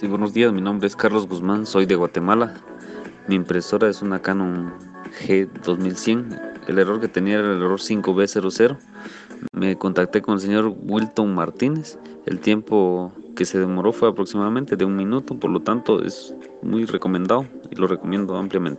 Sí, buenos días, mi nombre es Carlos Guzmán, soy de Guatemala. Mi impresora es una Canon G2100. El error que tenía era el error 5B00. Me contacté con el señor Wilton Martínez. El tiempo que se demoró fue aproximadamente de un minuto, por lo tanto es muy recomendado y lo recomiendo ampliamente.